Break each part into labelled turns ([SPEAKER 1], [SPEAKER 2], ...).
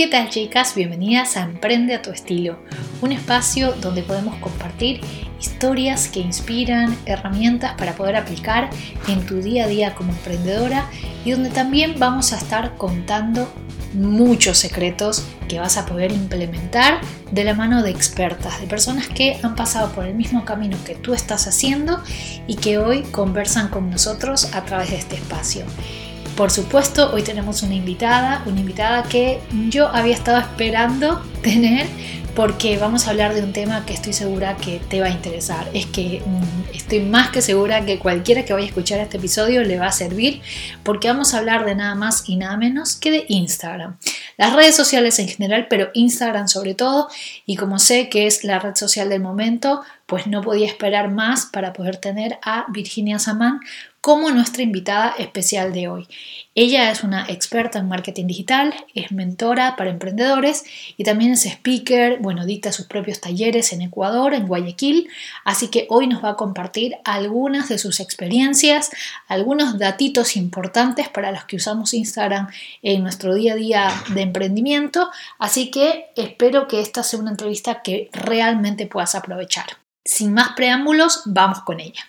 [SPEAKER 1] ¿Qué tal chicas? Bienvenidas a Emprende a tu estilo, un espacio donde podemos compartir historias que inspiran, herramientas para poder aplicar en tu día a día como emprendedora y donde también vamos a estar contando muchos secretos que vas a poder implementar de la mano de expertas, de personas que han pasado por el mismo camino que tú estás haciendo y que hoy conversan con nosotros a través de este espacio. Por supuesto, hoy tenemos una invitada, una invitada que yo había estado esperando tener porque vamos a hablar de un tema que estoy segura que te va a interesar. Es que mm, estoy más que segura que cualquiera que vaya a escuchar este episodio le va a servir porque vamos a hablar de nada más y nada menos que de Instagram. Las redes sociales en general, pero Instagram sobre todo, y como sé que es la red social del momento, pues no podía esperar más para poder tener a Virginia Samán como nuestra invitada especial de hoy. Ella es una experta en marketing digital, es mentora para emprendedores y también es speaker, bueno, dicta sus propios talleres en Ecuador, en Guayaquil, así que hoy nos va a compartir algunas de sus experiencias, algunos datitos importantes para los que usamos Instagram en nuestro día a día de emprendimiento, así que espero que esta sea una entrevista que realmente puedas aprovechar. Sin más preámbulos, vamos con ella.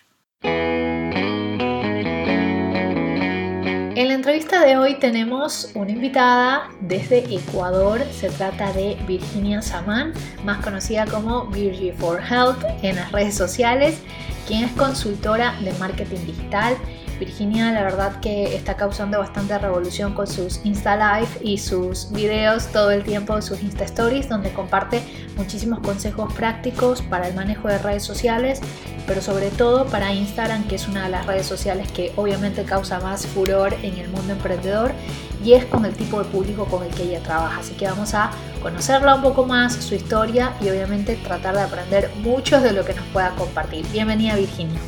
[SPEAKER 1] En la entrevista de hoy tenemos una invitada desde Ecuador. Se trata de Virginia Samán, más conocida como Virgie for Health en las redes sociales, quien es consultora de marketing digital Virginia la verdad que está causando bastante revolución con sus Insta Live y sus videos todo el tiempo, sus Insta Stories, donde comparte muchísimos consejos prácticos para el manejo de redes sociales, pero sobre todo para Instagram, que es una de las redes sociales que obviamente causa más furor en el mundo emprendedor y es con el tipo de público con el que ella trabaja. Así que vamos a conocerla un poco más, su historia y obviamente tratar de aprender mucho de lo que nos pueda compartir. Bienvenida Virginia.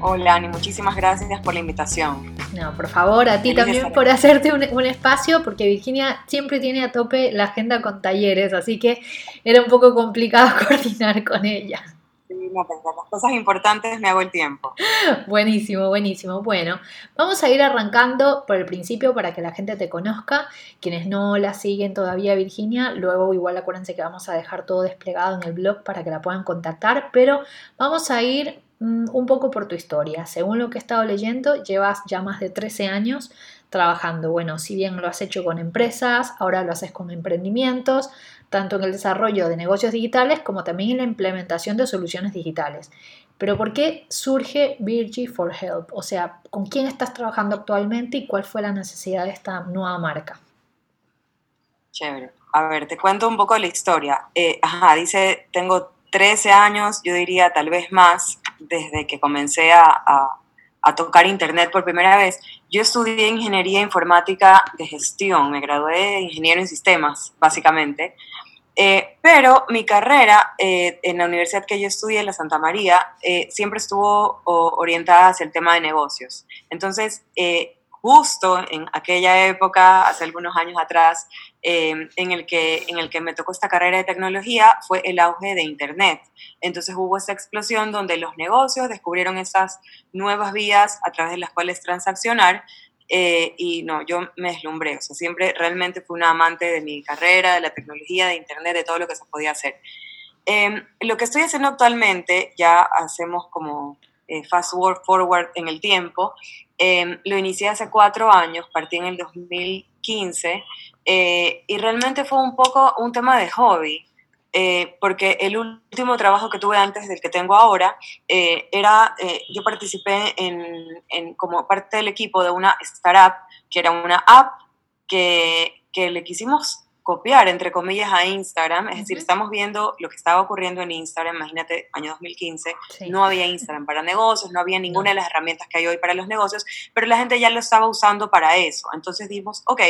[SPEAKER 2] Hola, Ani, muchísimas gracias por la invitación.
[SPEAKER 1] No, por favor, a ti también por hacerte un, espacio, porque Virginia siempre tiene a tope la agenda con talleres, así que era un poco complicado coordinar con ella.
[SPEAKER 2] Sí, no, pero las cosas importantes me hago el tiempo.
[SPEAKER 1] Buenísimo, buenísimo. Bueno, vamos a ir arrancando por el principio para que la gente te conozca. Quienes no la siguen todavía, Virginia, luego igual acuérdense que vamos a dejar todo desplegado en el blog para que la puedan contactar, pero vamos a ir un poco por tu historia. Según lo que he estado leyendo, llevas ya más de 13 años trabajando. Bueno, si bien lo has hecho con empresas, ahora lo haces con emprendimientos, tanto en el desarrollo de negocios digitales como también en la implementación de soluciones digitales. Pero ¿por qué surge Virgie for Help? O sea, ¿con quién estás trabajando actualmente y cuál fue la necesidad de esta nueva marca?
[SPEAKER 2] Chévere. A ver, te cuento un poco la historia. Eh, ajá, dice, tengo 13 años, yo diría tal vez más, desde que comencé a, tocar Internet por primera vez. Yo estudié ingeniería informática de gestión, me gradué de ingeniero en sistemas, básicamente. Eh, pero mi carrera eh, en la universidad que yo estudié, la Santa María, eh, siempre estuvo orientada hacia el tema de negocios. Entonces, justo en aquella época, hace algunos años atrás, em, en, el que, en el que me tocó esta carrera de tecnología, fue el auge de Internet. Entonces hubo esta explosión donde los negocios descubrieron esas nuevas vías a través de las cuales transaccionar. Eh, y no, yo me deslumbré, o sea, siempre realmente fui una amante de mi carrera, de la tecnología, de Internet, de todo lo que se podía hacer. Em, lo que estoy haciendo actualmente, ya hacemos como eh, fast forward en el tiempo, Em, lo inicié hace cuatro años, partí en el 2015 eh, y realmente fue un poco un tema de hobby. Eh, porque el último trabajo que tuve antes del que tengo ahora eh, era, yo participé en, como parte del equipo de una startup, que era una app que, que le quisimos copiar, entre comillas, a Instagram. Es decir, estamos viendo lo que estaba ocurriendo en Instagram, imagínate, año 2015, no había Instagram para negocios, no había ninguna de las herramientas que hay hoy para los negocios, pero la gente ya lo estaba usando para eso. Entonces dijimos, ok,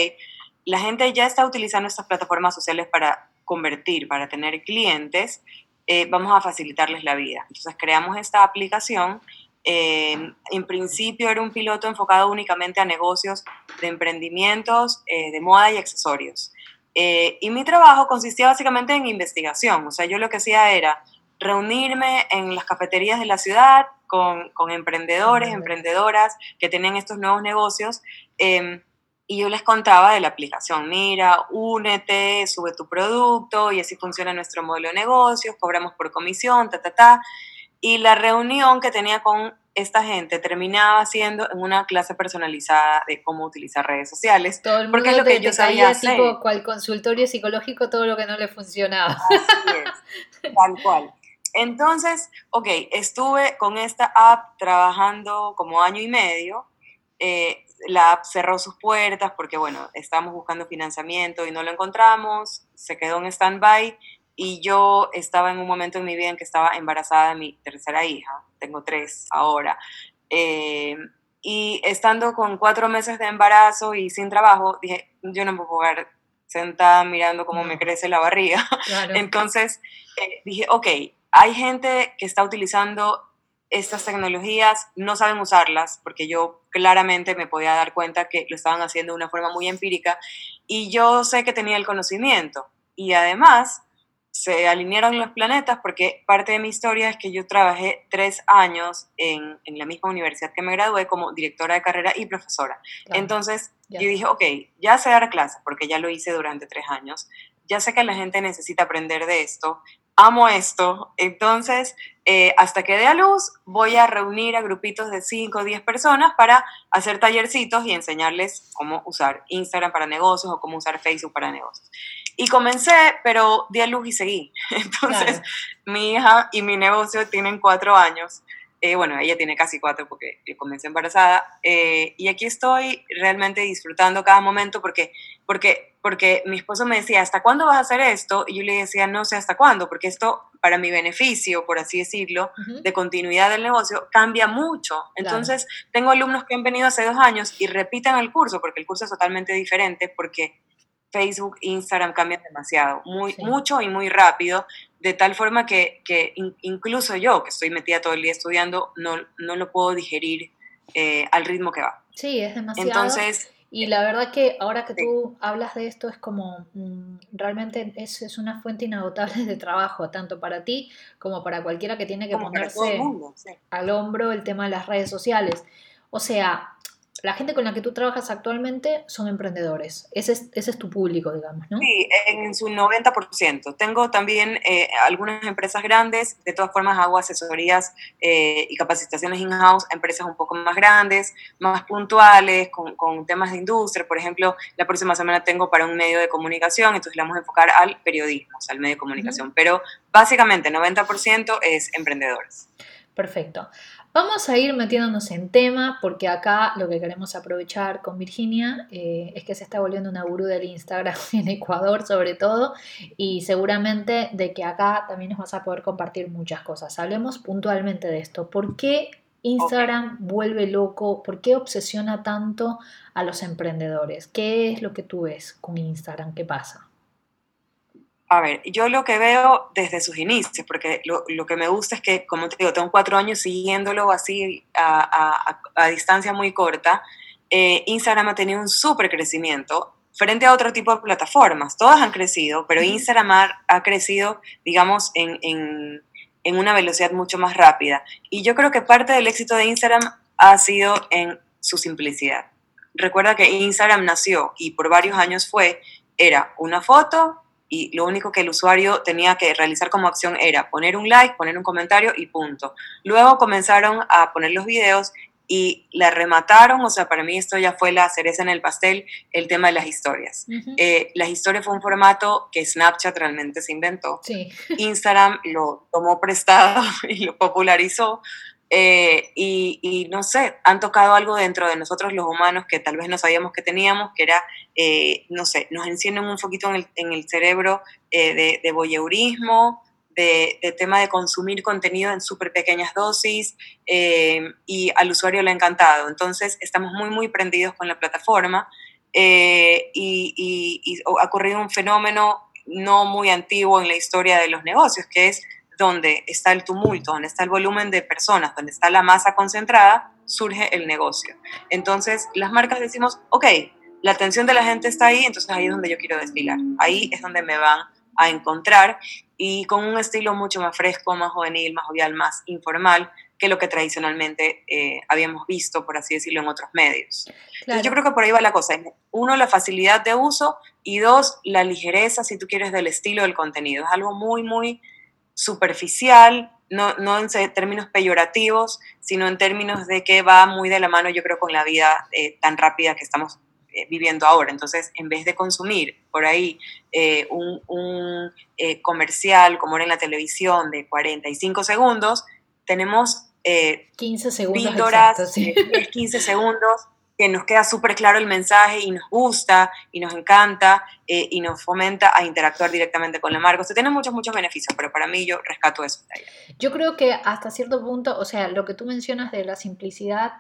[SPEAKER 2] la gente ya está utilizando estas plataformas sociales para convertir, para tener clientes, eh, vamos a facilitarles la vida. Entonces creamos esta aplicación. Eh, en principio era un piloto enfocado únicamente a negocios de emprendimientos, eh, de moda y accesorios. Eh, y mi trabajo consistía básicamente en investigación, o sea, yo lo que hacía era reunirme en las cafeterías de la ciudad con, con emprendedores, emprendedoras que tenían estos nuevos negocios em, y yo les contaba de la aplicación, mira, únete, sube tu producto y así funciona nuestro modelo de negocios, cobramos por comisión, ta, ta, ta. Y la reunión que tenía con esta gente terminaba siendo en una clase personalizada de cómo utilizar redes sociales.
[SPEAKER 1] Todo el mundo porque es lo que yo sabía hacer. tipo cual consultorio psicológico todo lo que no le funcionaba.
[SPEAKER 2] Así es, tal cual. Entonces, ok, estuve con esta app trabajando como año y medio. Eh, la app cerró sus puertas porque, bueno, estábamos buscando financiamiento y no lo encontramos, se quedó en stand-by y yo estaba en un momento en mi vida en que estaba embarazada de mi tercera hija, tengo tres ahora. Eh, y estando con cuatro meses de embarazo y sin trabajo, dije, yo no me puedo quedar sentada mirando cómo me crece la barriga. Entonces eh, dije, ok, hay gente que está utilizando estas tecnologías, no saben usarlas, porque yo claramente me podía dar cuenta que lo estaban haciendo de una forma muy empírica y yo sé que tenía el conocimiento. Y además, se alinearon los planetas porque parte de mi historia es que yo trabajé tres años en, en la misma universidad que me gradué como directora de carrera y profesora. Entonces yo dije, ok, ya sé dar clases porque ya lo hice durante tres años, ya sé que la gente necesita aprender de esto, amo esto, entonces eh, hasta que dé a luz voy a reunir a grupitos de 5 o 10 personas para hacer tallercitos y enseñarles cómo usar Instagram para negocios o cómo usar Facebook para negocios. Y comencé, pero di a luz y seguí. Entonces, mi hija y mi negocio tienen cuatro años. Eh, bueno, ella tiene casi cuatro porque comencé embarazada. Eh, y aquí estoy realmente disfrutando cada momento porque, porque, porque mi esposo me decía, ¿hasta cuándo vas a hacer esto? Y yo le decía, no sé hasta cuándo, porque esto para mi beneficio, por así decirlo, de continuidad del negocio, cambia mucho. Entonces, tengo alumnos que han venido hace dos años y repiten el curso porque el curso es totalmente diferente porque Facebook, Instagram cambian demasiado, muy, mucho y muy rápido, de tal forma que, que incluso yo, que estoy metida todo el día estudiando, no, no lo puedo digerir eh, al ritmo que va.
[SPEAKER 1] Sí, es demasiado. Entonces, y la verdad que ahora que tú hablas de esto es como mm, realmente es, es, una fuente inagotable de trabajo, tanto para ti como para cualquiera que tiene que ponerse al hombro el tema de las redes sociales. O sea, la gente con la que tú trabajas actualmente son emprendedores. Ese es, ese es tu público, digamos, ¿no?
[SPEAKER 2] Sí, en su 90%. Tengo también eh, algunas empresas grandes, de todas formas hago asesorías eh, y capacitaciones in-house a empresas un poco más grandes, más puntuales, con, con, temas de industria. Por ejemplo, la próxima semana tengo para un medio de comunicación, entonces le vamos a enfocar al periodismo, al medio de comunicación. Pero básicamente 90% es emprendedores.
[SPEAKER 1] Perfecto. Vamos a ir metiéndonos en tema porque acá lo que queremos aprovechar con Virginia eh, es que se está volviendo una gurú del Instagram en Ecuador sobre todo y seguramente de que acá también nos vas a poder compartir muchas cosas. Hablemos puntualmente de esto. ¿Por qué Instagram vuelve loco? ¿Por qué obsesiona tanto a los emprendedores? ¿Qué es lo que tú ves con Instagram? ¿Qué pasa?
[SPEAKER 2] A ver, yo lo que veo desde sus inicios, porque lo, lo, que me gusta es que, como te digo, tengo cuatro años siguiéndolo así a, a, a distancia muy corta, eh, Instagram ha tenido un súper crecimiento frente a otro tipo de plataformas. Todas han crecido, pero Instagram ha, ha crecido, digamos, en, en, en, una velocidad mucho más rápida. Y yo creo que parte del éxito de Instagram ha sido en su simplicidad. Recuerda que Instagram nació y por varios años fue, era una foto, y lo único que el usuario tenía que realizar como acción era poner un like, poner un comentario y punto. Luego comenzaron a poner los videos y la remataron, o sea, para mí esto ya fue la cereza en el pastel, el tema de las historias. Eh, las historias fue un formato que Snapchat realmente se inventó. Instagram lo tomó prestado y lo popularizó, eh, y, no sé, han tocado algo dentro de nosotros los humanos que tal vez no sabíamos que teníamos, que era, eh, no sé, nos encienden un poquito en el, cerebro eh, de, de voyeurismo, de, tema de consumir contenido en súper pequeñas dosis y al usuario le ha encantado. Entonces, estamos muy, muy prendidos con la plataforma y, y ha ocurrido un fenómeno no muy antiguo en la historia de los negocios, que es donde está el tumulto, donde está el volumen de personas, donde está la masa concentrada, surge el negocio. Entonces, las marcas decimos, ok, la atención de la gente está ahí, entonces ahí es donde yo quiero desfilar. Ahí es donde me van a encontrar y con un estilo mucho más fresco, más juvenil, más jovial, más informal, que lo que tradicionalmente eh, habíamos visto, por así decirlo, en otros medios. Entonces yo creo que por ahí va la cosa. Uno, la facilidad de uso y dos, la ligereza, si tú quieres, del estilo del contenido. Es algo muy, muy superficial, no, no en términos peyorativos, sino en términos de que va muy de la mano, yo creo, con la vida eh, tan rápida que estamos eh, viviendo ahora. Entonces, en vez de consumir por ahí eh, un, un comercial como era en la televisión de 45 segundos, tenemos
[SPEAKER 1] 15 segundos.
[SPEAKER 2] Píldoras, 15 segundos que nos queda súper claro el mensaje y nos gusta y nos encanta eh, y nos fomenta a interactuar directamente con la marca. O sea, tiene muchos, muchos beneficios, pero para mí yo rescato eso.
[SPEAKER 1] Yo creo que hasta cierto punto, o sea, lo que tú mencionas de la simplicidad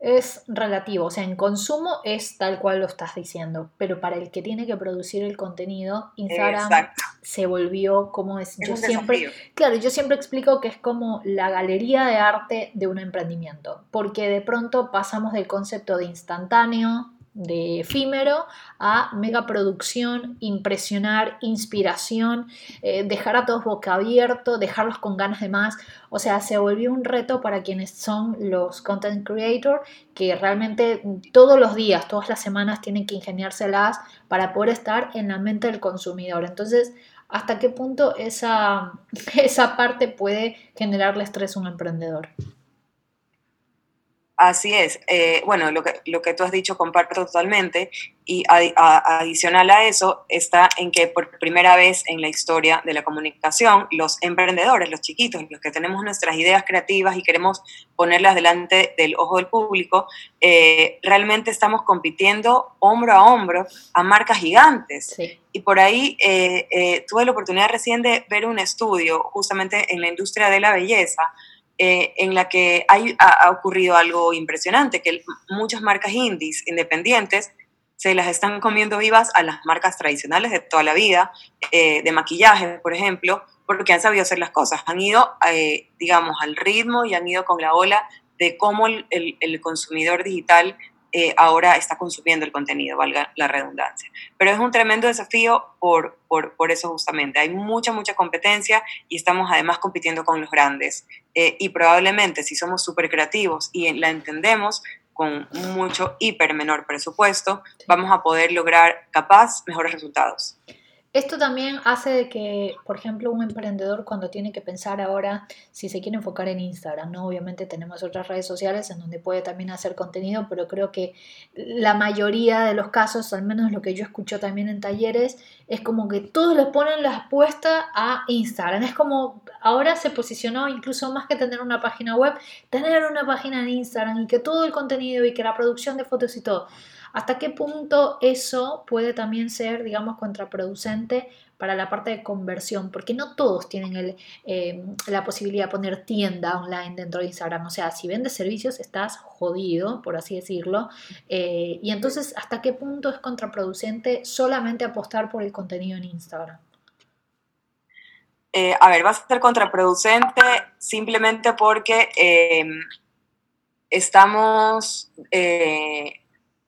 [SPEAKER 1] es relativo, o sea, en consumo es tal cual lo estás diciendo, pero para el que tiene que producir el contenido, Instagram se volvió como es. yo siempre, claro, yo siempre explico que es como la galería de arte de un emprendimiento, porque de pronto pasamos del concepto de instantáneo, de efímero a megaproducción, impresionar, inspiración, eh, dejar a todos boca abierto, dejarlos con ganas de más. O sea, se volvió un reto para quienes son los content creators que realmente todos los días, todas las semanas tienen que ingeniárselas para poder estar en la mente del consumidor. Entonces, ¿hasta qué punto esa, esa parte puede generarle estrés a un emprendedor?
[SPEAKER 2] Así es. Eh, bueno, lo que, lo que tú has dicho comparto totalmente y adicional a eso está en que por primera vez en la historia de la comunicación, los emprendedores, los chiquitos, los que tenemos nuestras ideas creativas y queremos ponerlas delante del ojo del público, eh, realmente estamos compitiendo hombro a hombro a marcas gigantes. Y por ahí eh, tuve la oportunidad recién de ver un estudio justamente en la industria de la belleza eh, en la que ha, ocurrido algo impresionante, que muchas marcas indies independientes se las están comiendo vivas a las marcas tradicionales de toda la vida, eh, de maquillaje, por ejemplo, porque han sabido hacer las cosas, han ido, eh, digamos, al ritmo y han ido con la ola de cómo el, el consumidor digital eh, ahora está consumiendo el contenido, valga la redundancia. Pero es un tremendo desafío por, por, eso justamente. Hay mucha, mucha competencia y estamos además compitiendo con los grandes. Eh, y probablemente si somos súper creativos y la entendemos con mucho hiper menor presupuesto, vamos a poder lograr capaz mejores resultados.
[SPEAKER 1] Esto también hace que, por ejemplo, un emprendedor cuando tiene que pensar ahora si se quiere enfocar en Instagram, ¿no? Obviamente tenemos otras redes sociales en donde puede también hacer contenido, pero creo que la mayoría de los casos, al menos lo que yo escucho también en talleres, es como que todos le ponen la apuesta a Instagram. Es como ahora se posicionó incluso más que tener una página web, tener una página en Instagram y que todo el contenido y que la producción de fotos y todo. ¿Hasta qué punto eso puede también ser, digamos, contraproducente para la parte de conversión? Porque no todos tienen eh, la posibilidad de poner tienda online dentro de Instagram. O sea, si vendes servicios estás jodido, por así decirlo. Eh, y entonces, ¿hasta qué punto es contraproducente solamente apostar por el contenido en Instagram?
[SPEAKER 2] Eh, a ver, va a ser contraproducente simplemente porque estamos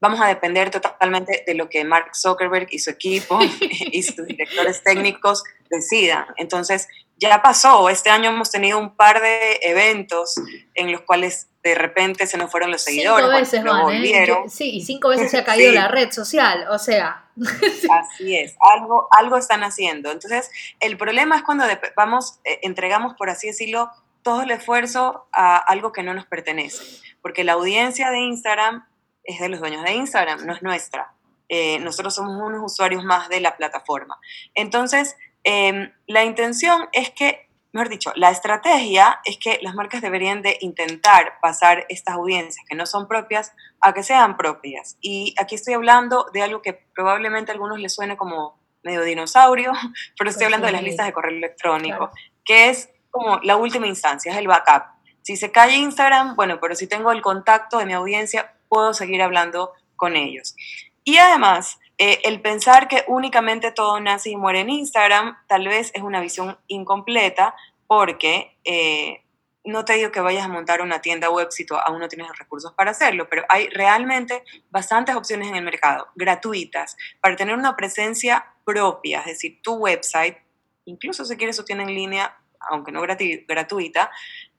[SPEAKER 2] vamos a depender totalmente de lo que Mark Zuckerberg y su equipo y sus directores técnicos decidan. Entonces, ya pasó, este año hemos tenido un par de eventos en los cuales de repente se nos fueron los seguidores.
[SPEAKER 1] Cinco veces van, ¿eh? sí, y cinco veces se ha caído la red social, o sea.
[SPEAKER 2] Así es, algo, algo están haciendo. Entonces, el problema es cuando vamos, eh, entregamos, por así decirlo, todo el esfuerzo a algo que no nos pertenece. Porque la audiencia de Instagram es de los dueños de Instagram, no es nuestra. Eh, nosotros somos unos usuarios más de la plataforma. Entonces, em, la intención es que, mejor dicho, la estrategia es que las marcas deberían de intentar pasar estas audiencias que no son propias a que sean propias. Y aquí estoy hablando de algo que probablemente a algunos les suene como medio dinosaurio, pero estoy hablando de las listas de correo electrónico, que es como la última instancia, es el backup. Si se cae Instagram, bueno, pero si tengo el contacto de mi audiencia, puedo seguir hablando con ellos. Y además, eh, el pensar que únicamente todo nace y muere en Instagram tal vez es una visión incompleta porque eh, no te digo que vayas a montar una tienda web si tú aún no tienes los recursos para hacerlo, pero hay realmente bastantes opciones en el mercado, gratuitas, para tener una presencia propia, es decir, tu website, incluso si quieres su en línea, aunque no gratuita,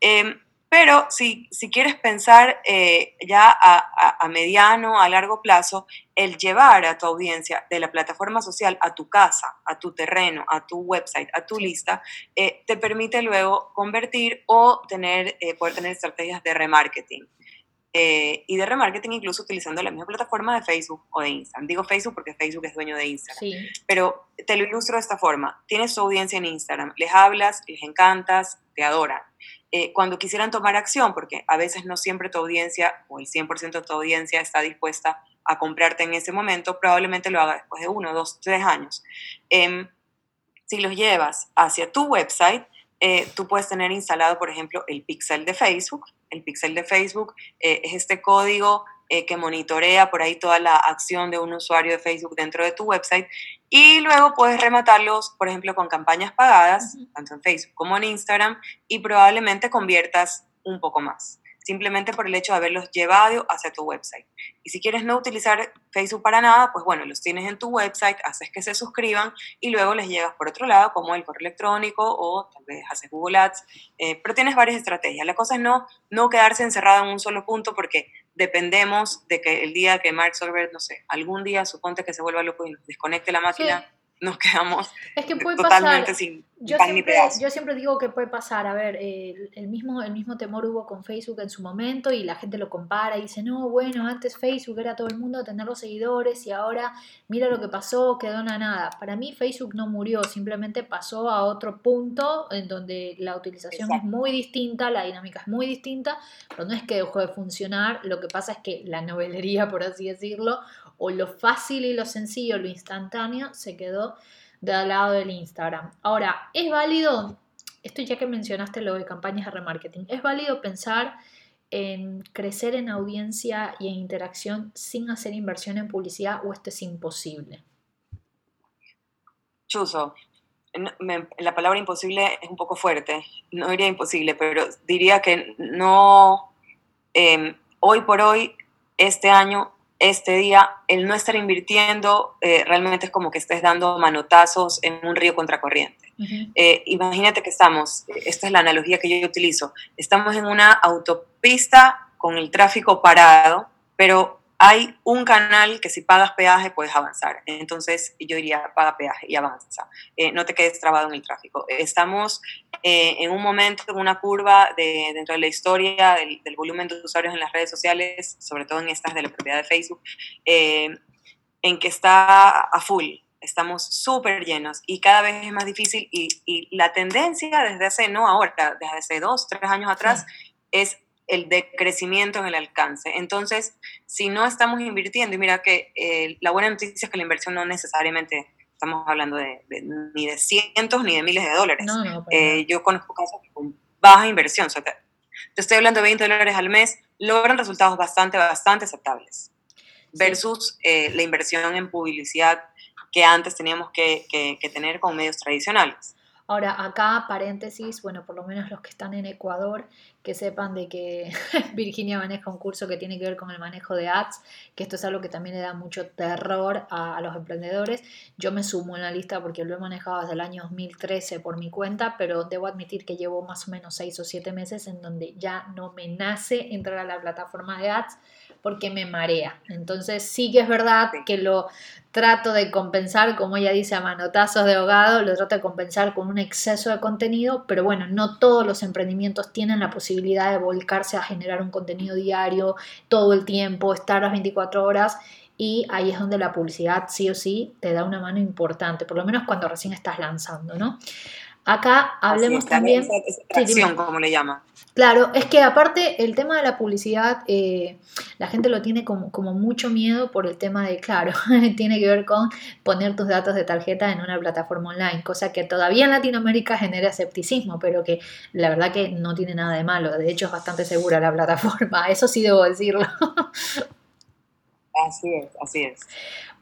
[SPEAKER 2] eh, Pero si, si quieres pensar eh, ya a, a, mediano, a largo plazo, el llevar a tu audiencia de la plataforma social a tu casa, a tu terreno, a tu website, a tu lista, eh, te permite luego convertir o tener, eh, poder tener estrategias de remarketing. y de remarketing incluso utilizando la misma plataforma de Facebook o de Instagram. Digo Facebook porque Facebook es dueño de Instagram. Sí. Pero te lo ilustro de esta forma. Tienes tu audiencia en Instagram, les hablas, les encantas, te adoran eh, cuando quisieran tomar acción, porque a veces no siempre tu audiencia o el 100% de tu audiencia está dispuesta a comprarte en ese momento, probablemente lo haga después de uno, dos, tres años. Em, si los llevas hacia tu website, eh, tú puedes tener instalado, por ejemplo, el pixel de Facebook. El pixel de Facebook eh, es este código que monitorea por ahí toda la acción de un usuario de Facebook dentro de tu website y luego puedes rematarlos, por ejemplo, con campañas pagadas, tanto en Facebook como en Instagram, y probablemente conviertas un poco más, simplemente por el hecho de haberlos llevado hacia tu website. Y si quieres no utilizar Facebook para nada, pues bueno, los tienes en tu website, haces que se suscriban y luego les llevas por otro lado, como el correo electrónico o tal vez haces Google Ads, eh, pero tienes varias estrategias. La cosa es no, no quedarse encerrado en un solo punto porque dependemos de que el día que Mark Zuckerberg, no sé, algún día suponte que se vuelva loco y nos desconecte la máquina, nos quedamos
[SPEAKER 1] es que puede totalmente sin yo siempre, Yo siempre digo que puede pasar, a ver, el, mismo, el mismo temor hubo con Facebook en su momento y la gente lo compara y dice, no, bueno, antes Facebook era todo el mundo tener los seguidores y ahora mira lo que pasó, quedó en nada. Para mí Facebook no murió, simplemente pasó a otro punto en donde la utilización es muy distinta, la dinámica es muy distinta, pero no es que dejó de funcionar, lo que pasa es que la novelería, por así decirlo, o lo fácil y lo sencillo, lo instantáneo, se quedó del lado del Instagram. Ahora, es válido, esto ya que mencionaste lo de campañas de remarketing, es válido pensar en crecer en audiencia y en interacción sin hacer inversión en publicidad o esto es imposible?
[SPEAKER 2] Chuso, la palabra imposible es un poco fuerte, no diría imposible, pero diría que no, em, hoy por hoy, este año, este día, el no estar invirtiendo eh, realmente es como que estés dando manotazos en un río contracorriente. Eh, imagínate que estamos, esta es la analogía que yo utilizo, estamos en una autopista con el tráfico parado, pero hay un canal que si pagas peaje puedes avanzar. Entonces yo diría, paga peaje y avanza. Eh, no te quedes trabado en el tráfico. Estamos eh, en un momento, en una curva de, dentro de la historia del, volumen de usuarios en las redes sociales, sobre todo en estas de la propiedad de Facebook, eh, en que está a full. Estamos súper llenos y cada vez es más difícil y, y, la tendencia desde hace, no ahora, desde hace dos, tres años atrás, es el decrecimiento en el alcance. Entonces, si no estamos invirtiendo, y mira que eh, la buena noticia es que la inversión no necesariamente estamos hablando de, ni de cientos ni de miles de dólares. Eh, yo conozco casos con baja inversión, te, estoy hablando de 20 dólares al mes, logran resultados bastante, bastante aceptables versus eh, la inversión en publicidad que antes teníamos que, que tener con medios tradicionales.
[SPEAKER 1] Ahora, acá, paréntesis, bueno, por lo menos los que están en Ecuador, que sepan de que Virginia maneja un curso que tiene que ver con el manejo de ads, que esto es algo que también le da mucho terror a, los emprendedores. Yo me sumo en la lista porque lo he manejado desde el año 2013 por mi cuenta, pero debo admitir que llevo más o menos 6 o 7 meses en donde ya no me nace entrar a la plataforma de ads porque me marea. Entonces sí que es verdad que lo trato de compensar, como ella dice, a manotazos de ahogado, lo trato de compensar con un exceso de contenido, pero bueno, no todos los emprendimientos tienen la posibilidad de volcarse a generar un contenido diario todo el tiempo, estar las 24 horas. Y ahí es donde la publicidad sí o sí te da una mano importante, por lo menos cuando recién estás lanzando, ¿no? Acá hablemos también...
[SPEAKER 2] Esa, como le llama.
[SPEAKER 1] Claro, es que aparte el tema de la publicidad, eh, la gente lo tiene como, como, mucho miedo por el tema de, claro, tiene que ver con poner tus datos de tarjeta en una plataforma online, cosa que todavía en Latinoamérica genera escepticismo, pero que la verdad que no tiene nada de malo, de hecho es bastante segura la plataforma, eso sí debo decirlo.
[SPEAKER 2] Así es, así es.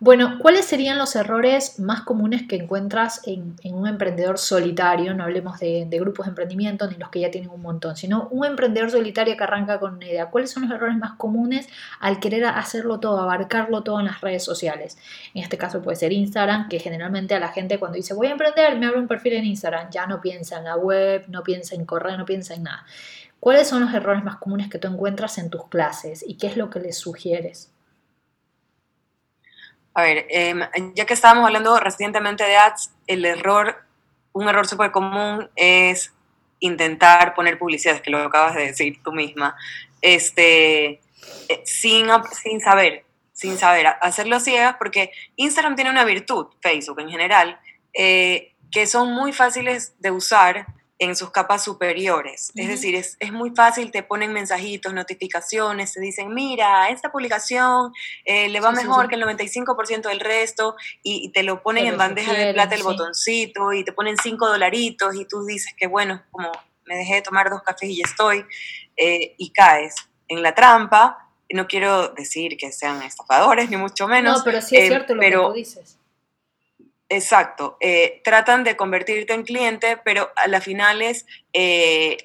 [SPEAKER 1] Bueno, ¿cuáles serían los errores más comunes que encuentras en, un emprendedor solitario? No hablemos de, grupos de emprendimiento ni los que ya tienen un montón, sino un emprendedor solitario que arranca con una idea. ¿Cuáles son los errores más comunes al querer hacerlo todo, abarcarlo todo en las redes sociales? En este caso puede ser Instagram, que generalmente a la gente cuando dice voy a emprender, me abre un perfil en Instagram, ya no piensa en la web, no piensa en correo, no piensa en nada. ¿Cuáles son los errores más comunes que tú encuentras en tus clases y qué es lo que les sugieres?
[SPEAKER 2] A ver, em, ya que estábamos hablando recientemente de ads, el error, un error súper común es intentar poner publicidad, que lo acabas de decir tú misma, este, eh, sin, sin saber, sin saber, hacerlo ciegas, porque Instagram tiene una virtud, Facebook en general, eh, que son muy fáciles de usar en sus capas superiores. Es decir, es, muy fácil, te ponen mensajitos, notificaciones, te dicen, mira, esta publicación eh, le va mejor que el 95% del resto, y, te lo ponen en bandeja de plata el botoncito, y te ponen 5 dolaritos, y tú dices que bueno, como me dejé de tomar dos cafés y ya estoy, eh, y caes en la trampa. No quiero decir que sean estafadores, ni mucho menos.
[SPEAKER 1] No, pero sí es eh, cierto lo que tú dices
[SPEAKER 2] Exacto, eh, tratan de convertirte en cliente, pero a la final eh, eh,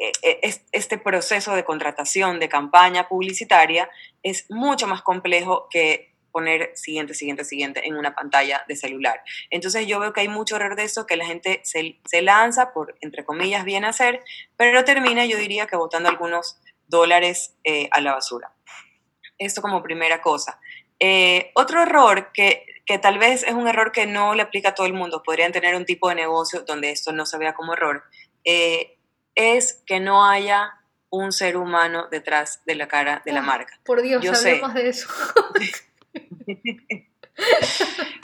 [SPEAKER 2] es, este proceso de contratación de campaña publicitaria es mucho más complejo que poner siguiente, siguiente, siguiente en una pantalla de celular. Entonces yo veo que hay mucho error de eso, que la gente se, se lanza por, entre comillas, bien hacer, pero termina, yo diría que botando algunos dólares a la basura. Esto como primera cosa. otro error que que tal vez es un error que no le aplica a todo el mundo, podrían tener un tipo de negocio donde esto no se vea como error, eh, es que no haya un ser humano detrás de la cara de la ah, marca.
[SPEAKER 1] Por Dios, Yo hablemos de eso.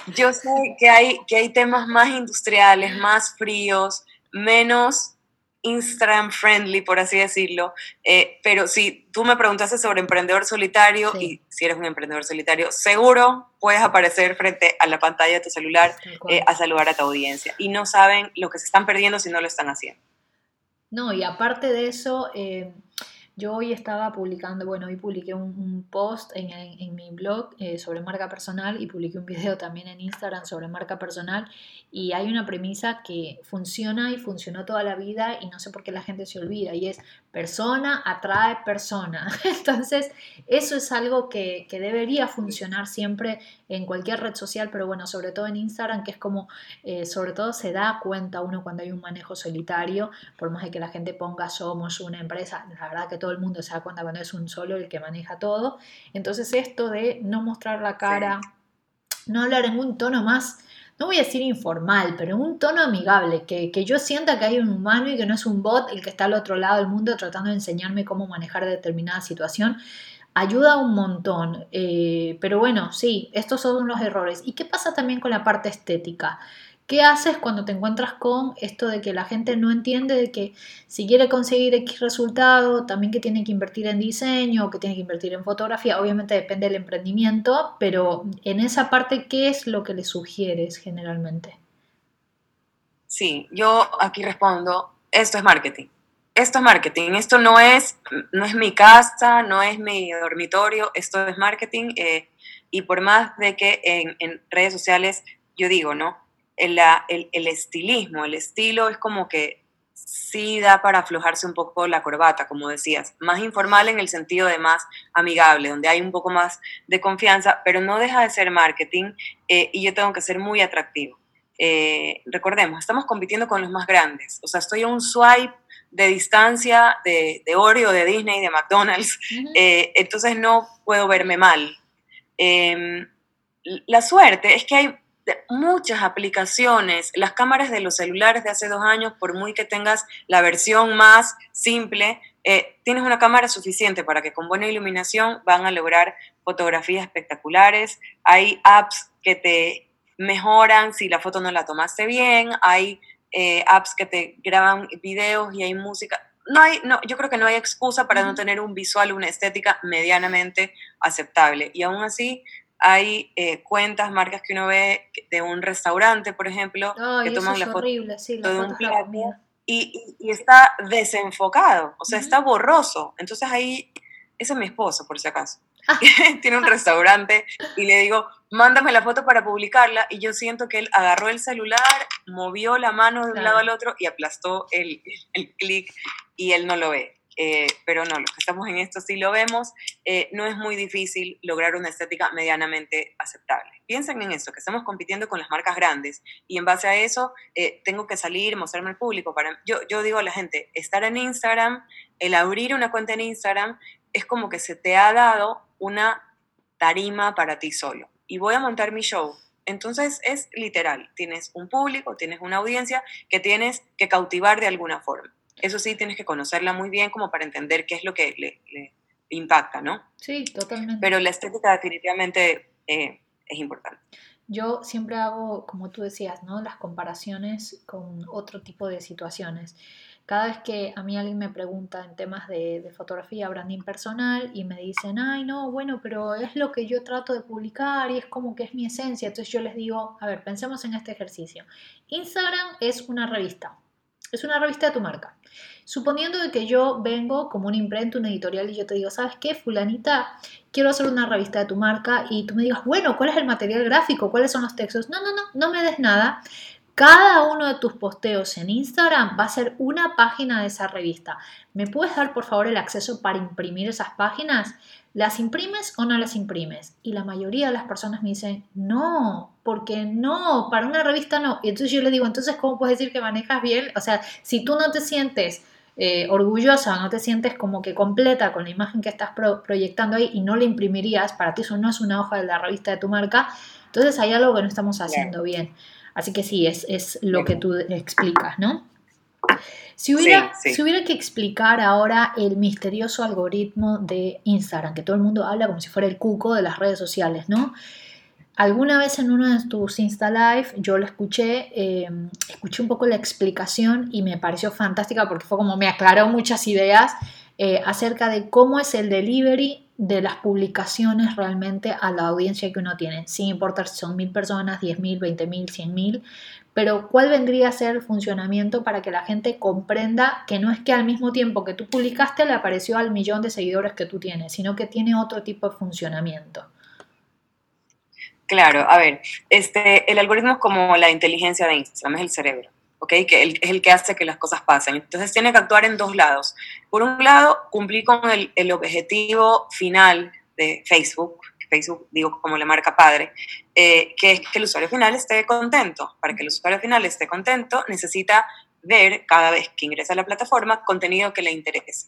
[SPEAKER 2] Yo sé que hay, que hay temas más industriales, más fríos, menos Instagram friendly, por así decirlo. Eh, pero si tú me preguntaste sobre emprendedor solitario y si eres un emprendedor solitario, seguro puedes aparecer frente a la pantalla de tu celular eh, a saludar a tu audiencia. Y no saben lo que se están perdiendo si no lo están haciendo.
[SPEAKER 1] No, y aparte de eso, eh, yo hoy estaba publicando, bueno, hoy publiqué un, post en, mi blog eh, sobre marca personal y publiqué un video también en Instagram sobre marca personal y hay una premisa que funciona y funcionó toda la vida y no sé por qué la gente se olvida y es persona atrae persona. Entonces, eso es algo que, debería funcionar siempre en cualquier red social, pero bueno, sobre todo en Instagram, que es como, eh, sobre todo se da cuenta uno cuando hay un manejo solitario, por más de que la gente ponga somos una empresa, la verdad que todo el mundo se da cuenta cuando es un solo el que maneja todo. Entonces esto de no mostrar la cara, no hablar en un tono más, no voy a decir informal, pero en un tono amigable, que, yo sienta que hay un humano y que no es un bot el que está al otro lado del mundo tratando de enseñarme cómo manejar determinada situación ayuda un montón. Eh, pero bueno, sí, estos son los errores. ¿Y qué pasa también con la parte estética? ¿Qué haces cuando te encuentras con esto de que la gente no entiende de que si quiere conseguir X resultado, también que tiene que invertir en diseño, que tiene que invertir en fotografía? Obviamente depende del emprendimiento, pero en esa parte, ¿qué es lo que le sugieres generalmente?
[SPEAKER 2] Sí, yo aquí respondo, esto es marketing. Esto es marketing, esto no es, no es mi casa, no es mi dormitorio, esto es marketing. Eh, y por más de que en, en redes sociales, yo digo, ¿no? El, el, estilismo, el estilo es como que sí da para aflojarse un poco la corbata, como decías, más informal en el sentido de más amigable, donde hay un poco más de confianza, pero no deja de ser marketing eh, y yo tengo que ser muy atractivo. Eh, recordemos, estamos compitiendo con los más grandes, o sea, estoy a un swipe de distancia de, de Oreo, de Disney, de McDonald's, eh, entonces no puedo verme mal. Em, la suerte es que hay muchas aplicaciones, las cámaras de los celulares de hace dos años, por muy que tengas la versión más simple, eh, tienes una cámara suficiente para que con buena iluminación van a lograr fotografías espectaculares. Hay apps que te mejoran si la foto no la tomaste bien, hay eh, apps que te graban videos y hay música. No hay, no, yo creo que no hay excusa para no tener un visual, una estética medianamente aceptable. Y aún así, hay eh, cuentas, marcas que uno ve de un restaurante, por ejemplo, que toman la foto de un plato y, y, está desenfocado, o sea, está borroso. Entonces ahí, ese es mi esposo, por si acaso. Ah. Tiene un restaurante y le digo, mándame la foto para publicarla y yo siento que él agarró el celular, movió la mano de un lado al otro y aplastó el, el clic y él no lo ve. Eh, pero no, los que estamos en esto sí lo vemos, eh, no es muy difícil lograr una estética medianamente aceptable. Piensen en eso, que estamos compitiendo con las marcas grandes y en base a eso eh, tengo que salir, mostrarme al público. Para, yo, yo digo a la gente, estar en Instagram, el abrir una cuenta en Instagram, es como que se te ha dado una tarima para ti solo. Y voy a montar mi show. Entonces es literal, tienes un público, tienes una audiencia que tienes que cautivar de alguna forma. Eso sí, tienes que conocerla muy bien como para entender qué es lo que le, impacta, ¿no?
[SPEAKER 1] Sí, totalmente.
[SPEAKER 2] Pero la estética definitivamente eh, es importante.
[SPEAKER 1] Yo siempre hago, como tú decías, ¿no? Las comparaciones con otro tipo de situaciones. Cada vez que a mí alguien me pregunta en temas de, de, fotografía, branding personal, y me dicen, ay, no, bueno, pero es lo que yo trato de publicar y es como que es mi esencia. Entonces yo les digo, a ver, pensemos en este ejercicio. Instagram es una revista, es una revista de tu marca. Suponiendo de que yo vengo como un imprenta, una editorial y yo te digo, ¿sabes qué, fulanita? Quiero hacer una revista de tu marca y tú me digas, bueno, ¿cuál es el material gráfico? ¿Cuáles son los textos? No, no, no, no me des nada. Cada uno de tus posteos en Instagram va a ser una página de esa revista. ¿Me puedes dar por favor el acceso para imprimir esas páginas? ¿Las imprimes o no las imprimes? Y la mayoría de las personas me dicen, no, porque no, para una revista no. Y entonces yo le digo, entonces, ¿cómo puedes decir que manejas bien? O sea, si tú no te sientes eh, orgullosa, no te sientes como que completa con la imagen que estás proyectando ahí y no la imprimirías, para ti eso no es una hoja de la revista de tu marca, entonces hay algo que no estamos haciendo bien. Así que sí, es, es lo que tú explicas, ¿no? Si hubiera, si hubiera que explicar ahora el misterioso algoritmo de Instagram, que todo el mundo habla como si fuera el cuco de las redes sociales, ¿no? Alguna vez en uno de tus Insta Live yo lo escuché, em, escuché un poco la explicación y me pareció fantástica porque fue como me aclaró muchas ideas eh, acerca de cómo es el delivery de las publicaciones realmente a la audiencia que uno tiene, sin importar si son mil personas, diez mil, veinte mil, cien mil, pero cuál vendría a ser el funcionamiento para que la gente comprenda que no es que al mismo tiempo que tú publicaste le apareció al millón de seguidores que tú tienes, sino que tiene otro tipo de funcionamiento.
[SPEAKER 2] Claro, a ver, este, el algoritmo es como la inteligencia de Instagram, es el cerebro. ¿Okay? que es el que hace que las cosas pasen. Entonces tiene que actuar en dos lados. Por un lado, cumplir con el, objetivo final de Facebook, Facebook digo como la marca padre, eh, que es que el usuario final esté contento. Para que el usuario final esté contento, necesita ver cada vez que ingresa a la plataforma contenido que le interese.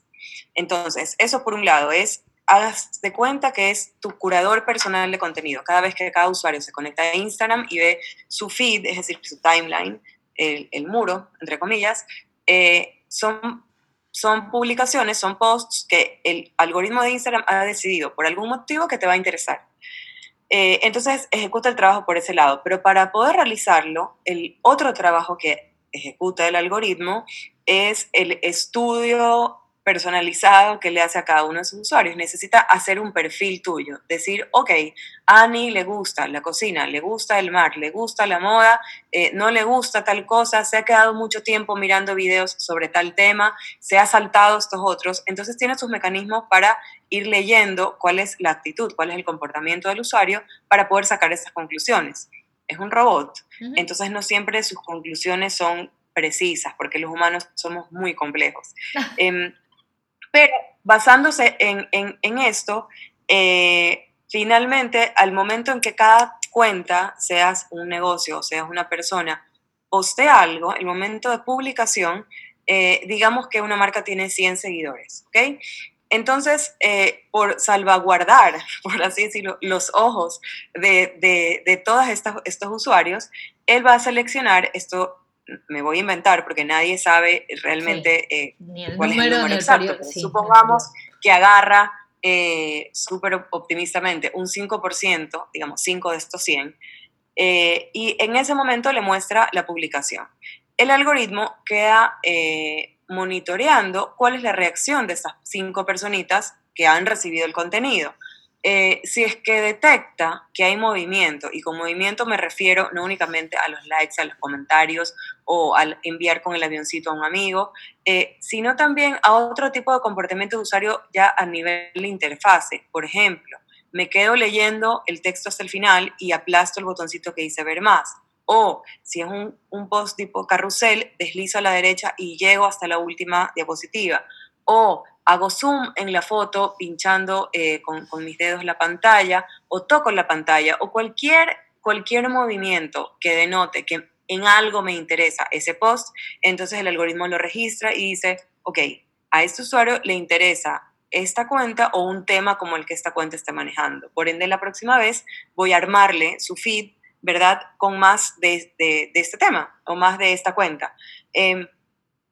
[SPEAKER 2] Entonces, eso por un lado es hagas de cuenta que es tu curador personal de contenido. Cada vez que cada usuario se conecta a Instagram y ve su feed, es decir, su timeline, el, muro, entre comillas, eh, son, son publicaciones, son posts que el algoritmo de Instagram ha decidido por algún motivo que te va a interesar. Eh, entonces ejecuta el trabajo por ese lado, pero para poder realizarlo, el otro trabajo que ejecuta el algoritmo es el estudio personalizado que le hace a cada uno de sus usuarios. Necesita hacer un perfil tuyo, decir, ok, a Annie le gusta la cocina, le gusta el mar, le gusta la moda, eh, no le gusta tal cosa, se ha quedado mucho tiempo mirando videos sobre tal tema, se ha saltado estos otros, entonces tiene sus mecanismos para ir leyendo cuál es la actitud, cuál es el comportamiento del usuario para poder sacar esas conclusiones. Es un robot, entonces no siempre sus conclusiones son precisas, porque los humanos somos muy complejos. Em, pero basándose en, esto, eh, finalmente, al momento en que cada cuenta, seas un negocio o seas una persona, postea algo, el momento de publicación, eh, digamos que una marca tiene 100 seguidores, ¿ok? Entonces, eh, por salvaguardar, por así decirlo, los ojos de, todos estos usuarios, él va a seleccionar esto me voy a inventar porque nadie sabe realmente eh, cuál es el número exacto. supongamos que agarra eh, súper optimistamente un 5%, digamos 5 de estos 100, eh, y en ese momento le muestra la publicación. El algoritmo queda monitoreando cuál es la reacción de esas 5 personitas que han recibido el contenido. Eh, si es que detecta que hay movimiento, y con movimiento me refiero no únicamente a los likes, a los comentarios o al enviar con el avioncito a un amigo, eh, sino también a otro tipo de comportamiento de usuario ya a nivel de interfase. Por ejemplo, me quedo leyendo el texto hasta el final y aplasto el botoncito que dice ver más. O si es un, un post tipo carrusel, deslizo a la derecha y llego hasta la última diapositiva. O hago zoom en la foto pinchando eh, con, mis dedos la pantalla o toco la pantalla o cualquier, cualquier movimiento que denote que en algo me interesa ese post, entonces el algoritmo lo registra y dice, ok, a este usuario le interesa esta cuenta o un tema como el que esta cuenta está manejando. Por ende, la próxima vez voy a armarle su feed, ¿verdad? Con más de, de, este tema o más de esta cuenta. Em,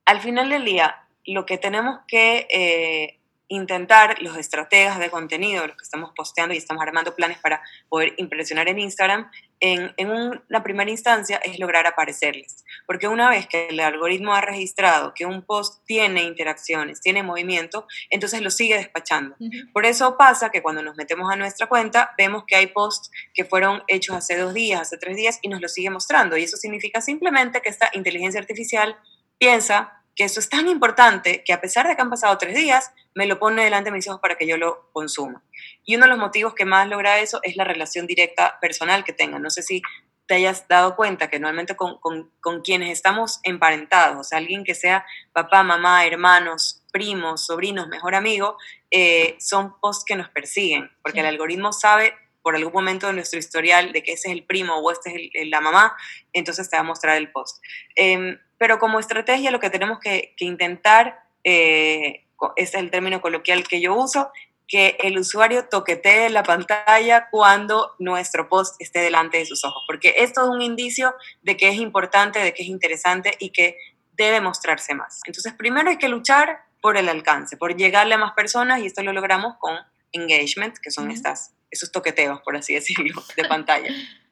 [SPEAKER 2] al final del día, lo que tenemos que eh, intentar los estrategas de contenido, los que estamos posteando y estamos armando planes para poder impresionar en Instagram, en, en una primera instancia es lograr aparecerles. Porque una vez que el algoritmo ha registrado que un post tiene interacciones, tiene movimiento, entonces lo sigue despachando. Por eso pasa que cuando nos metemos a nuestra cuenta, vemos que hay posts que fueron hechos hace dos días, hace tres días, y nos lo sigue mostrando. Y eso significa simplemente que esta inteligencia artificial piensa que eso es tan importante que a pesar de que han pasado tres días, me lo pone delante de mis ojos para que yo lo consuma. Y uno de los motivos que más logra eso es la relación directa personal que tengan. No sé si te hayas dado cuenta que normalmente con, con, quienes estamos emparentados, o sea, alguien que sea papá, mamá, hermanos, primos, sobrinos, mejor amigo, eh, son posts que nos persiguen, porque el algoritmo sabe por algún momento de nuestro historial de que ese es el primo o este es la mamá, entonces te va a mostrar el post. Em, pero como estrategia lo que tenemos que, intentar, eh, ese es el término coloquial que yo uso, que el usuario toquetee la pantalla cuando nuestro post esté delante de sus ojos, porque esto es un indicio de que es importante, de que es interesante y que debe mostrarse más. Entonces, primero hay que luchar por el alcance, por llegarle a más personas y esto lo logramos con engagement, que son estas, esos toqueteos, por así decirlo, de pantalla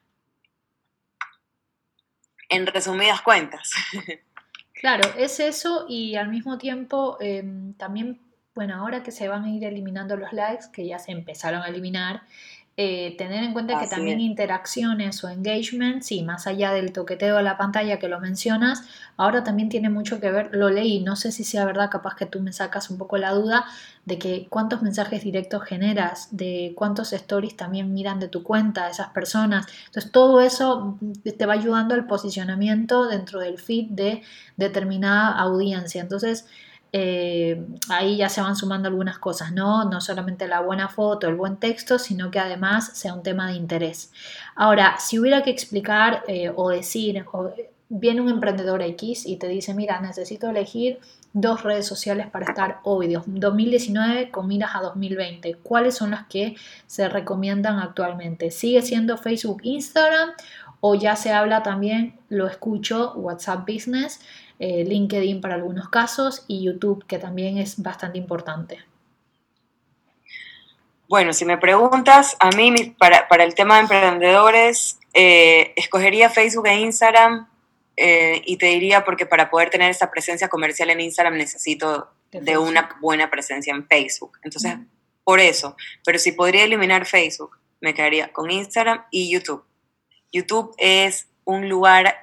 [SPEAKER 2] en resumidas cuentas.
[SPEAKER 1] Claro, es eso y al mismo tiempo em, también, bueno, ahora que se van a ir eliminando los likes, que ya se empezaron a eliminar, eh, tener en cuenta que también interacciones o engagement, sí, más allá del toqueteo de la pantalla que lo mencionas, ahora también tiene mucho que ver, lo leí, no sé si sea verdad, capaz que tú me sacas un poco la duda de que cuántos mensajes directos generas, de cuántos stories también miran de tu cuenta esas personas. Entonces todo eso te va ayudando al posicionamiento dentro del feed de determinada audiencia. Entonces, eh, ahí ya se van sumando algunas cosas, ¿no? No solamente la buena foto, el buen texto, sino que además sea un tema de interés. Ahora, si hubiera que explicar eh, o decir, viene un emprendedor X y te dice, mira, necesito elegir dos redes sociales para estar hoy, 2019 con miras a 2020. ¿Cuáles son las que se recomiendan actualmente? ¿Sigue siendo Facebook, Instagram o ya se habla también, lo escucho, WhatsApp Business? Eh, LinkedIn para algunos casos y YouTube, que también es bastante importante.
[SPEAKER 2] Bueno, si me preguntas, a mí para, el tema de emprendedores, eh, escogería Facebook e Instagram eh, y te diría porque para poder tener esa presencia comercial en Instagram necesito de, una buena presencia en Facebook. Entonces, por eso, pero si podría eliminar Facebook, me quedaría con Instagram y YouTube. YouTube es un lugar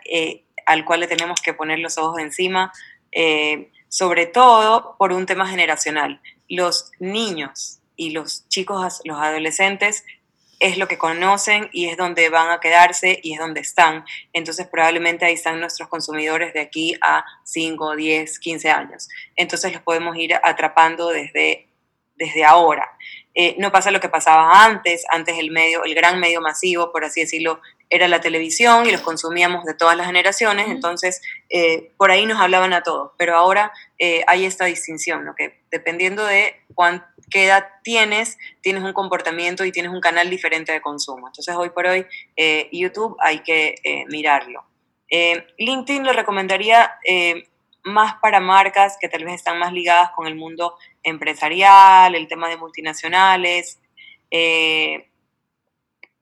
[SPEAKER 2] al cual le tenemos que poner los ojos encima, eh, sobre todo por un tema generacional. Los niños y los chicos, los adolescentes, es lo que conocen y es donde van a quedarse y es donde están. Entonces probablemente ahí están nuestros consumidores de aquí a 5, 10, 15 años. Entonces los podemos ir atrapando desde, desde ahora. Eh, no pasa lo que pasaba antes, antes el medio, el gran medio masivo, por así decirlo, era la televisión y los consumíamos de todas las generaciones, entonces eh, por ahí nos hablaban a todos, pero ahora eh, hay esta distinción, ¿no? que dependiendo de cuán, qué edad tienes, tienes un comportamiento y tienes un canal diferente de consumo. Entonces hoy por hoy YouTube hay que mirarlo. LinkedIn lo recomendaría más para marcas que tal vez están más ligadas con el mundo empresarial, el tema de multinacionales,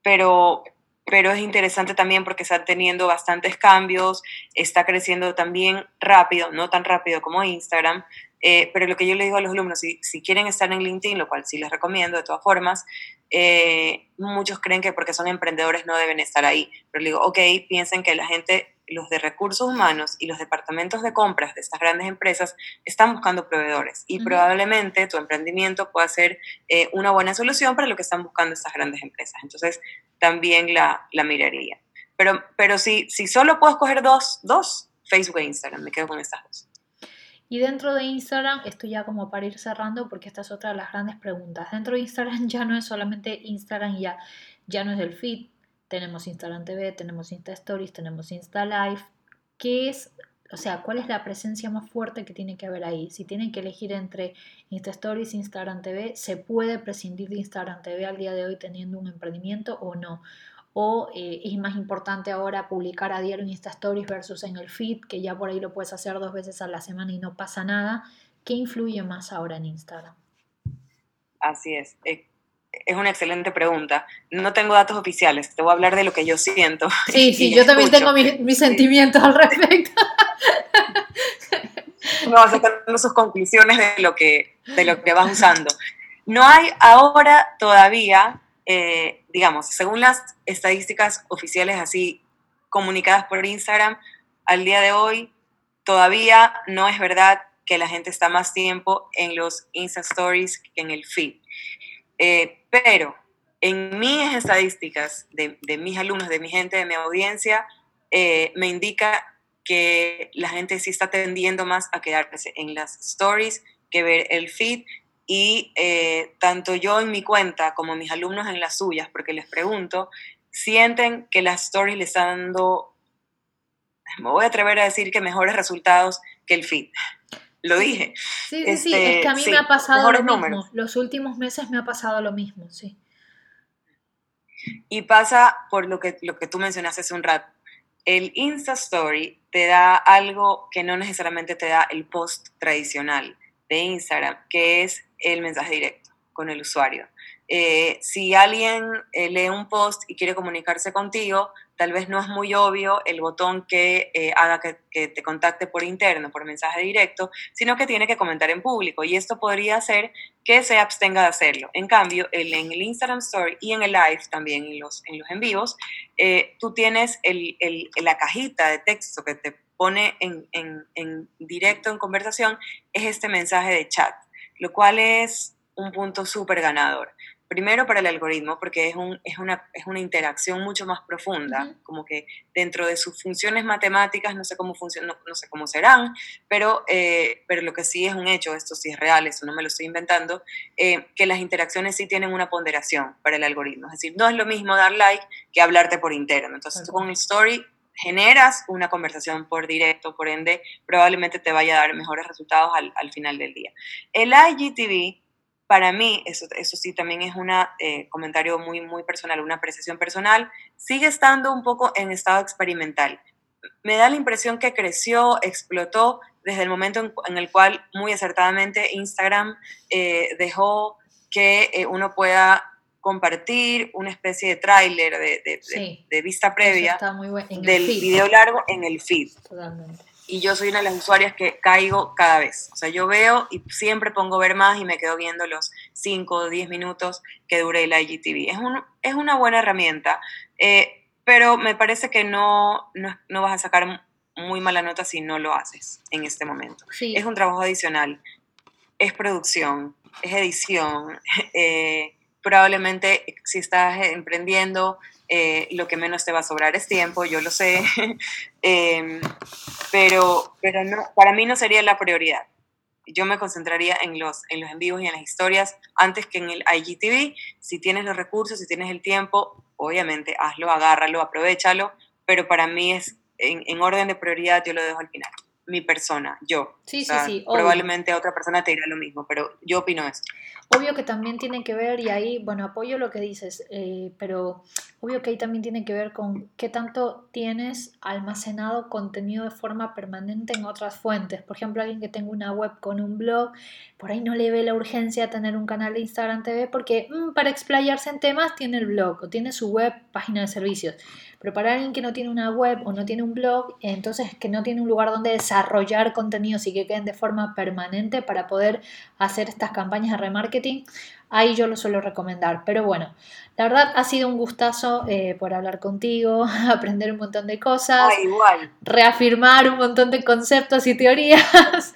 [SPEAKER 2] pero pero es interesante también porque está teniendo bastantes cambios, está creciendo también rápido, no tan rápido como Instagram, eh, pero lo que yo le digo a los alumnos, si, si, quieren estar en LinkedIn, lo cual sí les recomiendo de todas formas, eh, muchos creen que porque son emprendedores no deben estar ahí, pero le digo, ok, piensen que la gente los de recursos humanos y los departamentos de compras de estas grandes empresas están buscando proveedores y probablemente tu emprendimiento pueda ser eh, una buena solución para lo que están buscando estas grandes empresas. Entonces, también la, la miraría. Pero, pero si, si solo puedo escoger dos, dos, Facebook e Instagram, me quedo con estas dos.
[SPEAKER 1] Y dentro de Instagram, esto ya como para ir cerrando, porque esta es otra de las grandes preguntas. Dentro de Instagram ya no es solamente Instagram, ya, ya no es el feed. Tenemos Instagram TV, tenemos Insta Stories, tenemos Insta Live. ¿Qué es, o sea, cuál es la presencia más fuerte que tiene que haber ahí? Si tienen que elegir entre Insta Stories, Instagram TV, ¿se puede prescindir de Instagram TV al día de hoy teniendo un emprendimiento o no? o eh, es más importante ahora publicar a diario en Insta Stories versus en el feed, que ya por ahí lo puedes hacer dos veces a la semana y no pasa nada. ¿Qué influye más ahora en Instagram?
[SPEAKER 2] Así es. Eh, es una excelente pregunta. No tengo datos oficiales, te voy a hablar de lo que yo siento.
[SPEAKER 1] Sí, sí, yo también tengo mis, sentimientos al respecto.
[SPEAKER 2] No, sacando sus conclusiones de lo que, de lo que vas usando. No hay ahora todavía eh, digamos, según las estadísticas oficiales así comunicadas por Instagram, al día de hoy todavía no es verdad que la gente está más tiempo en los Insta Stories que en el feed. Eh, pero en mis estadísticas de, mis alumnos, de mi gente, de mi audiencia, eh, me indica que la gente sí está tendiendo más a quedarse en las stories que ver el feed y eh, tanto yo en mi cuenta como mis alumnos en las suyas, porque les pregunto, sienten que las stories les están dando, me voy a atrever a decir que mejores resultados que el feed. Lo dije.
[SPEAKER 1] Sí, sí, sí, es que a mí este, me ha pasado lo mismo. Los últimos meses me ha pasado lo mismo, sí.
[SPEAKER 2] Y pasa por lo que, lo que tú mencionaste hace un rato. El Insta Story te da algo que no necesariamente te da el post tradicional de Instagram, que es el mensaje directo con el usuario. Eh, si alguien eh, lee un post y quiere comunicarse contigo, tal vez no es muy obvio el botón que eh, haga que, te contacte por interno, por mensaje directo, sino que tiene que comentar en público. Y esto podría hacer que se abstenga de hacerlo. En cambio, en el Instagram Story y en el Live, también en los en, los en vivos, tú tienes la cajita de texto que te pone en, en directo en conversación, es este mensaje de chat lo cual es un punto súper ganador. Primero para el algoritmo, porque es, un, es, una, es una interacción mucho más profunda, como que dentro de sus funciones matemáticas, no sé cómo funcionan, no, sé cómo serán, pero, eh, pero lo que sí es un hecho, esto sí es real, eso no me lo estoy inventando, eh, que las interacciones sí tienen una ponderación para el algoritmo. Es decir, no es lo mismo dar like que hablarte por interno. Entonces, tú con el story generas una conversación por directo, por ende, probablemente te vaya a dar mejores resultados al, al final del día. El IGTV, para mí, eso, eso sí también es un eh, comentario muy, muy personal, una apreciación personal, sigue estando un poco en estado experimental. Me da la impresión que creció, explotó desde el momento en, el cual muy acertadamente Instagram eh, dejó que eh, uno pueda compartir una especie de tráiler de, vista previa del video largo en el feed. Y yo soy una de las usuarias que caigo cada vez. O sea, yo veo y siempre pongo ver más y me quedo viendo los 5 o 10 minutos que dure el IGTV. Es, un, es una buena herramienta, eh, pero me parece que no, no, vas a sacar muy mala nota si no lo haces en este momento. Es un trabajo adicional, es producción, es edición. Eh, probablemente si estás emprendiendo, eh, lo que menos te va a sobrar es tiempo, yo lo sé, em, pero, pero no, para mí no sería la prioridad. Yo me concentraría en los, en los en vivos y en las historias antes que en el IGTV. Si tienes los recursos, si tienes el tiempo, obviamente hazlo, agárralo, aprovechalo, pero para mí es en, en orden de prioridad, yo lo dejo al final mi persona, yo. Sí, sí, sí. Probablemente otra persona te dirá lo mismo, pero yo opino esto.
[SPEAKER 1] Obvio que también tiene que ver, y ahí, bueno, apoyo lo que dices, eh, pero obvio que ahí también tiene que ver con qué tanto tienes almacenado contenido de forma permanente en otras fuentes. Por ejemplo, alguien que tenga una web con un blog, por ahí no le ve la urgencia de tener un canal de Instagram TV porque mm, para explayarse en temas tiene el blog o tiene su web, página de servicios. Pero para alguien que no tiene una web o no tiene un blog, entonces que no tiene un lugar donde desarrollar contenidos y que queden de forma permanente para poder hacer estas campañas de remarketing, ahí yo lo suelo recomendar. Pero bueno, la verdad ha sido un gustazo eh, por hablar contigo, aprender un montón de cosas, reafirmar un montón de conceptos y teorías.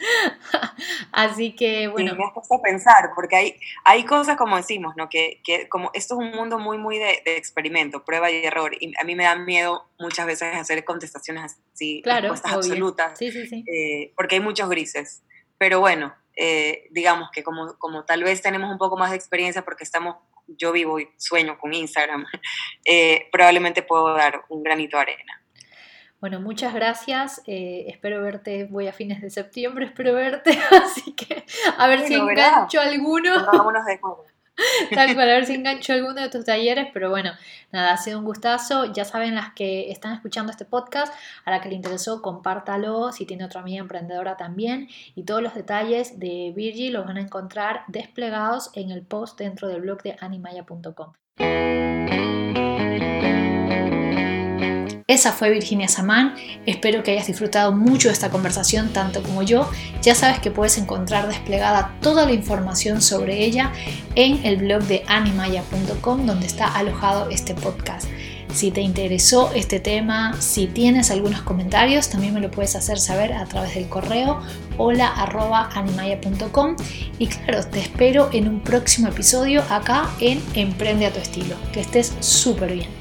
[SPEAKER 1] Así que bueno.
[SPEAKER 2] me has puesto a pensar, porque hay, hay cosas como decimos, ¿no? Que, que como esto es un mundo muy, muy de, experimento, prueba y error. Y a mí me da miedo muchas veces hacer contestaciones así,
[SPEAKER 1] claro,
[SPEAKER 2] respuestas absolutas. Sí, sí, sí. Eh, porque hay muchos grises. pero bueno, eh, digamos que como, como tal vez tenemos un poco más de experiencia porque estamos, yo vivo y sueño con Instagram, eh, probablemente puedo dar un granito de arena.
[SPEAKER 1] Bueno, muchas gracias. Eh, espero verte, voy a fines de septiembre, espero verte, así que a ver si engancho alguno.
[SPEAKER 2] Vámonos de
[SPEAKER 1] Tal cual, a ver si engancho alguno de tus talleres, pero bueno, nada, ha sido un gustazo. Ya saben las que están escuchando este podcast, a la que le interesó, compártalo, si tiene otra amiga emprendedora también. Y todos los detalles de Virgi los van a encontrar desplegados en el post dentro del blog de animaya.com. Esa fue Virginia Samán. Espero que hayas disfrutado mucho de esta conversación tanto como yo. Ya sabes que puedes encontrar desplegada toda la información sobre ella en el blog de animaya.com donde está alojado este podcast. Si te interesó este tema, si tienes algunos comentarios, también me lo puedes hacer saber a través del correo hola animaya.com y claro, te espero en un próximo episodio acá en Emprende a tu estilo. Que estés súper bien.